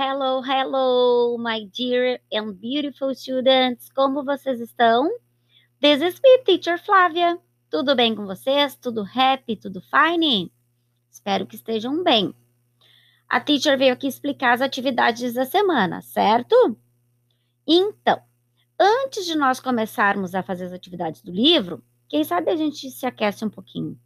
Hello, hello, my dear and beautiful students. Como vocês estão? This is me, teacher Flávia. Tudo bem com vocês? Tudo happy? Tudo fine? Espero que estejam bem. A teacher veio aqui explicar as atividades da semana, certo? Então, antes de nós começarmos a fazer as atividades do livro, quem sabe a gente se aquece um pouquinho.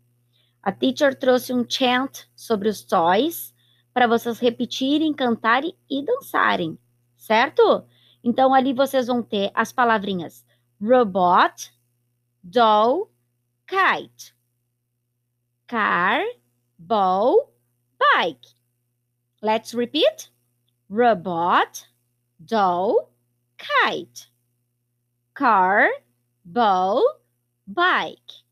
A teacher trouxe um chant sobre os toys para vocês repetirem, cantarem e dançarem, certo? Então ali vocês vão ter as palavrinhas robot, doll, kite, car, ball, bike. Let's repeat. Robot, doll, kite, car, ball, bike.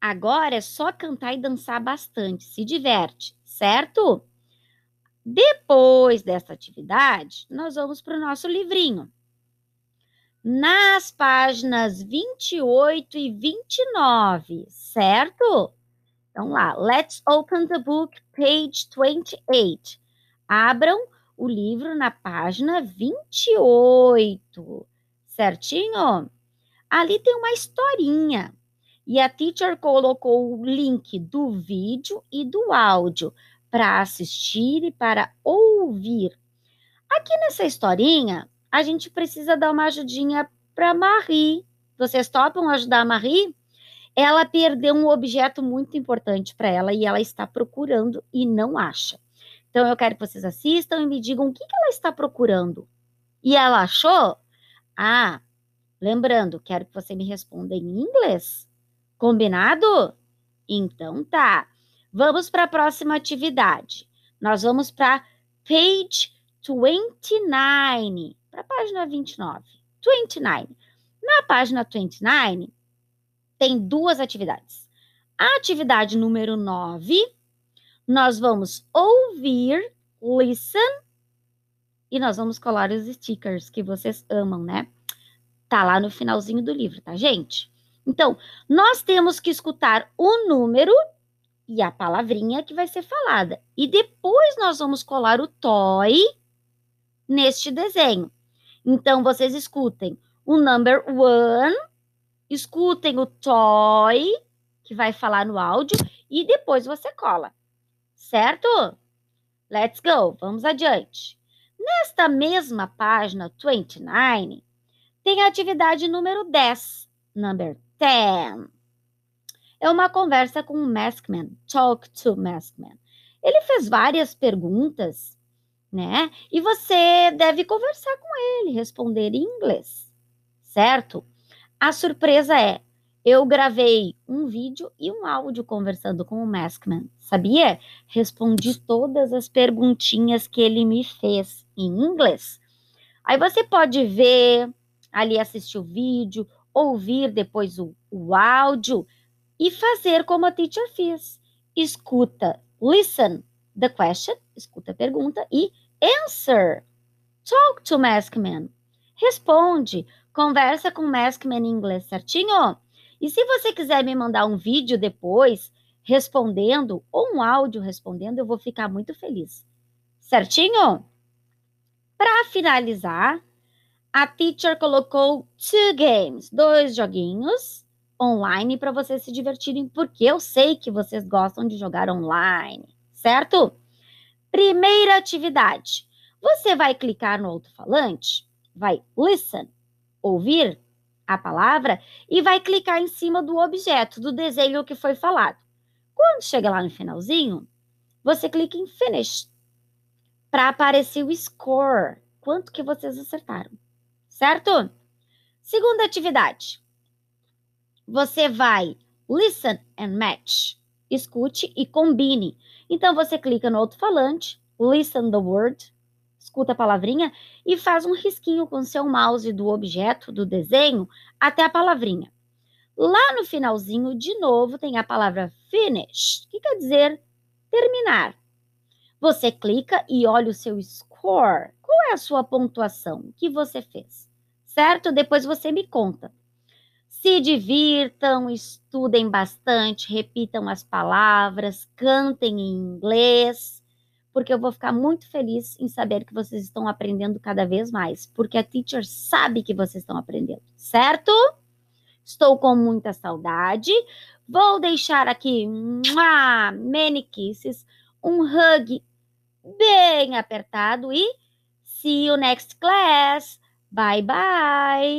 Agora é só cantar e dançar bastante, se diverte, certo? Depois dessa atividade, nós vamos para o nosso livrinho. Nas páginas 28 e 29, certo? Então lá, let's open the book, page 28. Abram o livro na página 28, certinho? Ali tem uma historinha. E a teacher colocou o link do vídeo e do áudio para assistir e para ouvir. Aqui nessa historinha, a gente precisa dar uma ajudinha para Marie. Vocês topam ajudar a Marie? Ela perdeu um objeto muito importante para ela e ela está procurando e não acha. Então eu quero que vocês assistam e me digam o que, que ela está procurando. E ela achou? Ah, lembrando, quero que você me responda em inglês. Combinado? Então tá. Vamos para a próxima atividade. Nós vamos para page 29, para a página 29. 29. Na página 29, tem duas atividades. A atividade número 9, nós vamos ouvir, listen, e nós vamos colar os stickers que vocês amam, né? Tá lá no finalzinho do livro, tá, gente? Então, nós temos que escutar o número e a palavrinha que vai ser falada. E depois nós vamos colar o toy neste desenho. Então, vocês escutem o number one, escutem o toy, que vai falar no áudio, e depois você cola. Certo? Let's go, vamos adiante. Nesta mesma página 29, tem a atividade número 10, number 10 é uma conversa com o Maskman, Talk to Maskman. Ele fez várias perguntas, né? E você deve conversar com ele, responder em inglês, certo? A surpresa é, eu gravei um vídeo e um áudio conversando com o Maskman, sabia? Respondi todas as perguntinhas que ele me fez em inglês. Aí você pode ver, ali assistir o vídeo, ouvir depois o, o áudio e fazer como a teacher fez. Escuta, listen the question, escuta a pergunta e answer. Talk to Maskman. Responde, conversa com Maskman em inglês, certinho? E se você quiser me mandar um vídeo depois respondendo ou um áudio respondendo, eu vou ficar muito feliz. Certinho? Para finalizar, a teacher colocou two games, dois joguinhos online para vocês se divertirem, porque eu sei que vocês gostam de jogar online, certo? Primeira atividade. Você vai clicar no alto-falante, vai listen, ouvir a palavra e vai clicar em cima do objeto, do desenho que foi falado. Quando chega lá no finalzinho, você clica em finish para aparecer o score, quanto que vocês acertaram, certo? Segunda atividade você vai listen and match. Escute e combine. Então você clica no alto-falante, listen the word, escuta a palavrinha e faz um risquinho com seu mouse do objeto do desenho até a palavrinha. Lá no finalzinho, de novo, tem a palavra finish, que quer dizer terminar. Você clica e olha o seu score. Qual é a sua pontuação? O que você fez? Certo? Depois você me conta. Se divirtam, estudem bastante, repitam as palavras, cantem em inglês, porque eu vou ficar muito feliz em saber que vocês estão aprendendo cada vez mais, porque a teacher sabe que vocês estão aprendendo, certo? Estou com muita saudade. Vou deixar aqui many kisses, um hug bem apertado e see you next class. Bye bye.